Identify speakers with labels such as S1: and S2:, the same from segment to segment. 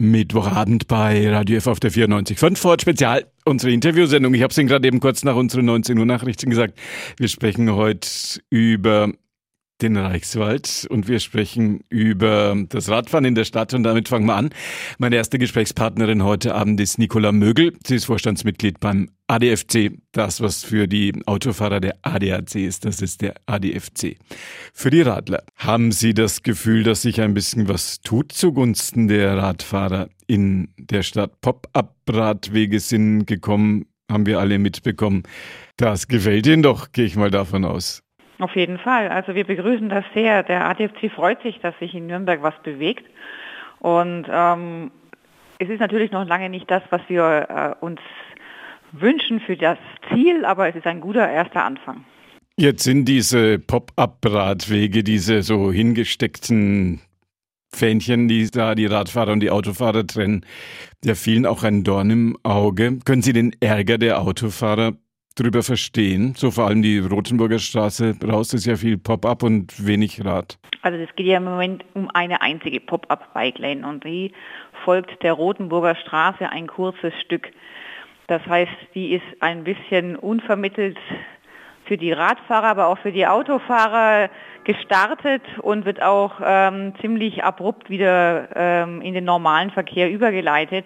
S1: Mittwochabend bei Radio F auf der 94.5 Ford Spezial, unsere Interviewsendung. Ich habe es Ihnen gerade eben kurz nach unseren 19 Uhr Nachrichten gesagt. Wir sprechen heute über den Reichswald und wir sprechen über das Radfahren in der Stadt und damit fangen wir an. Meine erste Gesprächspartnerin heute Abend ist Nicola Mögel. Sie ist Vorstandsmitglied beim ADFC. Das, was für die Autofahrer der ADAC ist, das ist der ADFC. Für die Radler. Haben Sie das Gefühl, dass sich ein bisschen was tut zugunsten der Radfahrer in der Stadt? Pop-up-Radwege sind gekommen, haben wir alle mitbekommen. Das gefällt Ihnen doch, gehe ich mal davon aus.
S2: Auf jeden Fall. Also wir begrüßen das sehr. Der ADFC freut sich, dass sich in Nürnberg was bewegt. Und ähm, es ist natürlich noch lange nicht das, was wir äh, uns wünschen für das Ziel, aber es ist ein guter erster Anfang.
S1: Jetzt sind diese Pop-up-Radwege, diese so hingesteckten Fähnchen, die da die Radfahrer und die Autofahrer trennen, der vielen auch ein Dorn im Auge. Können Sie den Ärger der Autofahrer drüber verstehen? So vor allem die Rotenburger Straße raus ist ja viel Pop-up und wenig Rad.
S2: Also es geht ja im Moment um eine einzige Pop-up-Bike-Lane und die folgt der Rotenburger Straße ein kurzes Stück. Das heißt, die ist ein bisschen unvermittelt für die Radfahrer, aber auch für die Autofahrer gestartet und wird auch ähm, ziemlich abrupt wieder ähm, in den normalen Verkehr übergeleitet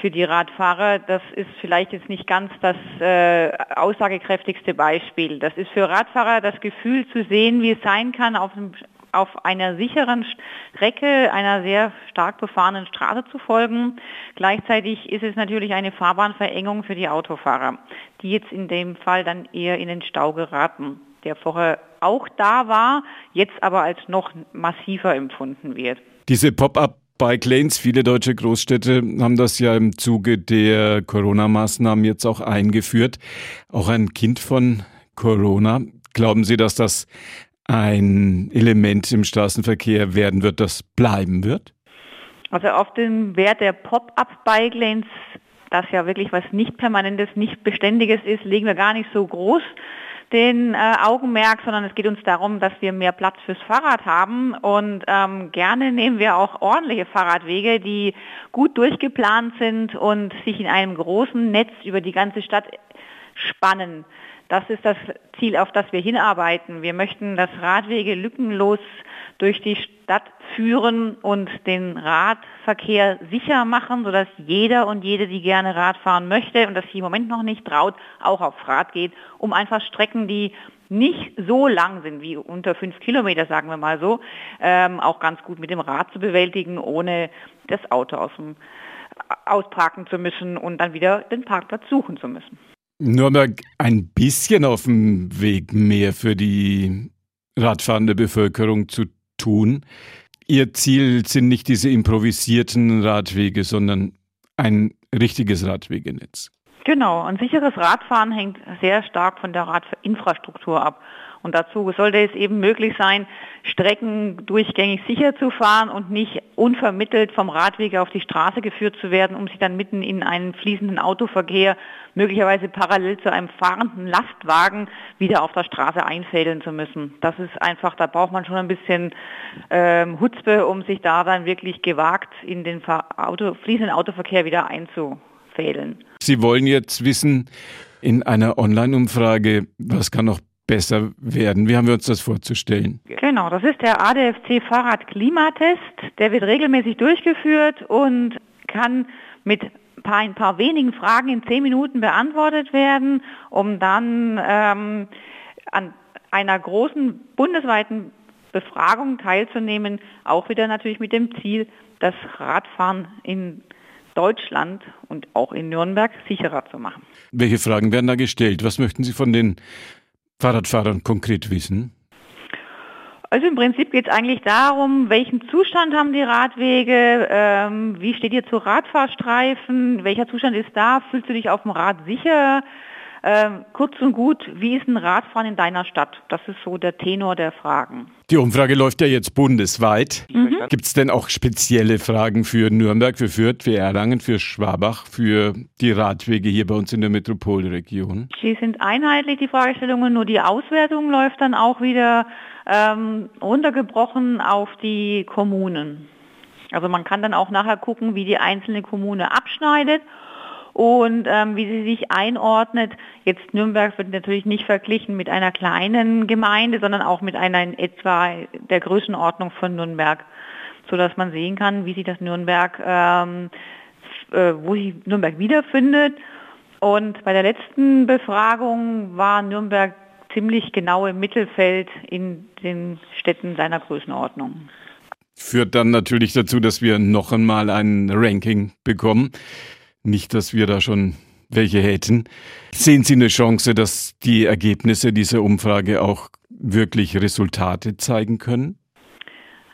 S2: für die Radfahrer. Das ist vielleicht jetzt nicht ganz das äh, aussagekräftigste Beispiel. Das ist für Radfahrer das Gefühl zu sehen, wie es sein kann, auf, dem, auf einer sicheren Strecke, einer sehr stark befahrenen Straße zu folgen. Gleichzeitig ist es natürlich eine Fahrbahnverengung für die Autofahrer, die jetzt in dem Fall dann eher in den Stau geraten, der vorher auch da war, jetzt aber als noch massiver empfunden wird.
S1: Diese Pop-up Bike Lanes. Viele deutsche Großstädte haben das ja im Zuge der Corona-Maßnahmen jetzt auch eingeführt. Auch ein Kind von Corona. Glauben Sie, dass das ein Element im Straßenverkehr werden wird, das bleiben wird?
S2: Also auf den Wert der Pop-up-Bike Lanes, das ja wirklich was nicht Permanentes, nicht Beständiges ist, legen wir gar nicht so groß den äh, Augenmerk, sondern es geht uns darum, dass wir mehr Platz fürs Fahrrad haben und ähm, gerne nehmen wir auch ordentliche Fahrradwege, die gut durchgeplant sind und sich in einem großen Netz über die ganze Stadt spannen. Das ist das Ziel, auf das wir hinarbeiten. Wir möchten, dass Radwege lückenlos durch die Stadt führen und den Radverkehr sicher machen, sodass jeder und jede, die gerne Rad fahren möchte und das sich im Moment noch nicht traut, auch aufs Rad geht, um einfach Strecken, die nicht so lang sind wie unter fünf Kilometer, sagen wir mal so, ähm, auch ganz gut mit dem Rad zu bewältigen, ohne das Auto aus dem, ausparken zu müssen und dann wieder den Parkplatz suchen zu müssen.
S1: Nürnberg ein bisschen auf dem Weg mehr für die radfahrende Bevölkerung zu tun. Ihr Ziel sind nicht diese improvisierten Radwege, sondern ein richtiges Radwegenetz.
S2: Genau, ein sicheres Radfahren hängt sehr stark von der Radinfrastruktur ab. Und dazu sollte es eben möglich sein, Strecken durchgängig sicher zu fahren und nicht unvermittelt vom Radweg auf die Straße geführt zu werden, um sich dann mitten in einen fließenden Autoverkehr, möglicherweise parallel zu einem fahrenden Lastwagen, wieder auf der Straße einfädeln zu müssen. Das ist einfach, da braucht man schon ein bisschen ähm, Hutzpe, um sich da dann wirklich gewagt in den Auto, fließenden Autoverkehr wieder einzufädeln.
S1: Sie wollen jetzt wissen, in einer Online-Umfrage, was kann noch besser werden. Wie haben wir uns das vorzustellen?
S2: Genau, das ist der ADFC Fahrrad Klimatest. Der wird regelmäßig durchgeführt und kann mit ein paar wenigen Fragen in zehn Minuten beantwortet werden, um dann ähm, an einer großen bundesweiten Befragung teilzunehmen, auch wieder natürlich mit dem Ziel, das Radfahren in Deutschland und auch in Nürnberg sicherer zu machen.
S1: Welche Fragen werden da gestellt? Was möchten Sie von den Fahrradfahrern konkret wissen?
S2: Also im Prinzip geht es eigentlich darum, welchen Zustand haben die Radwege, ähm, wie steht ihr zu Radfahrstreifen, welcher Zustand ist da, fühlst du dich auf dem Rad sicher, ähm, kurz und gut, wie ist ein Radfahren in deiner Stadt? Das ist so der Tenor der Fragen.
S1: Die Umfrage läuft ja jetzt bundesweit. Mhm. Gibt es denn auch spezielle Fragen für Nürnberg, für Fürth, für Erlangen, für Schwabach, für die Radwege hier bei uns in der Metropolregion?
S2: Die sind einheitlich, die Fragestellungen, nur die Auswertung läuft dann auch wieder ähm, runtergebrochen auf die Kommunen. Also man kann dann auch nachher gucken, wie die einzelne Kommune abschneidet und ähm, wie sie sich einordnet. Jetzt Nürnberg wird natürlich nicht verglichen mit einer kleinen Gemeinde, sondern auch mit einer in etwa der Größenordnung von Nürnberg, sodass man sehen kann, wie sich das Nürnberg, ähm, äh, wo sich Nürnberg wiederfindet. Und bei der letzten Befragung war Nürnberg ziemlich genau im Mittelfeld in den Städten seiner Größenordnung.
S1: Führt dann natürlich dazu, dass wir noch einmal ein Ranking bekommen. Nicht, dass wir da schon welche hätten. Sehen Sie eine Chance, dass die Ergebnisse dieser Umfrage auch wirklich Resultate zeigen können?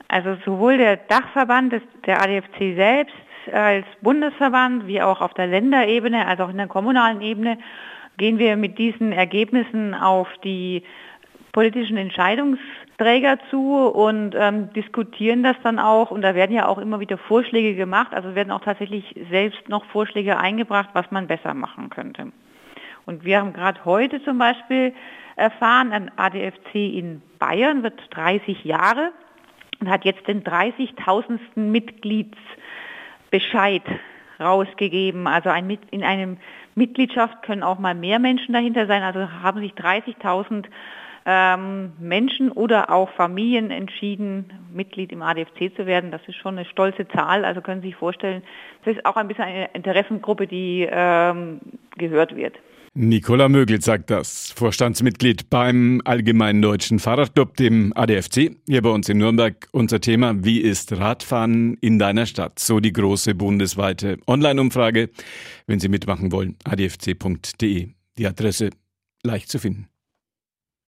S2: Also sowohl der Dachverband der ADFC selbst als Bundesverband wie auch auf der Länderebene, als auch in der kommunalen Ebene gehen wir mit diesen Ergebnissen auf die politischen Entscheidungsträger zu und ähm, diskutieren das dann auch. Und da werden ja auch immer wieder Vorschläge gemacht. Also werden auch tatsächlich selbst noch Vorschläge eingebracht, was man besser machen könnte. Und wir haben gerade heute zum Beispiel erfahren, ein ADFC in Bayern wird 30 Jahre und hat jetzt den 30.000. Mitgliedsbescheid rausgegeben. Also ein, in einem Mitgliedschaft können auch mal mehr Menschen dahinter sein. Also haben sich 30.000 ähm, Menschen oder auch Familien entschieden, Mitglied im ADFC zu werden. Das ist schon eine stolze Zahl. Also können Sie sich vorstellen, das ist auch ein bisschen eine Interessengruppe, die ähm, gehört wird.
S1: Nicola Mögel sagt das, Vorstandsmitglied beim Allgemeinen Deutschen Fahrradclub, dem ADFC, hier bei uns in Nürnberg. Unser Thema, wie ist Radfahren in deiner Stadt? So die große bundesweite Online-Umfrage. Wenn Sie mitmachen wollen, adfc.de. Die Adresse leicht zu finden.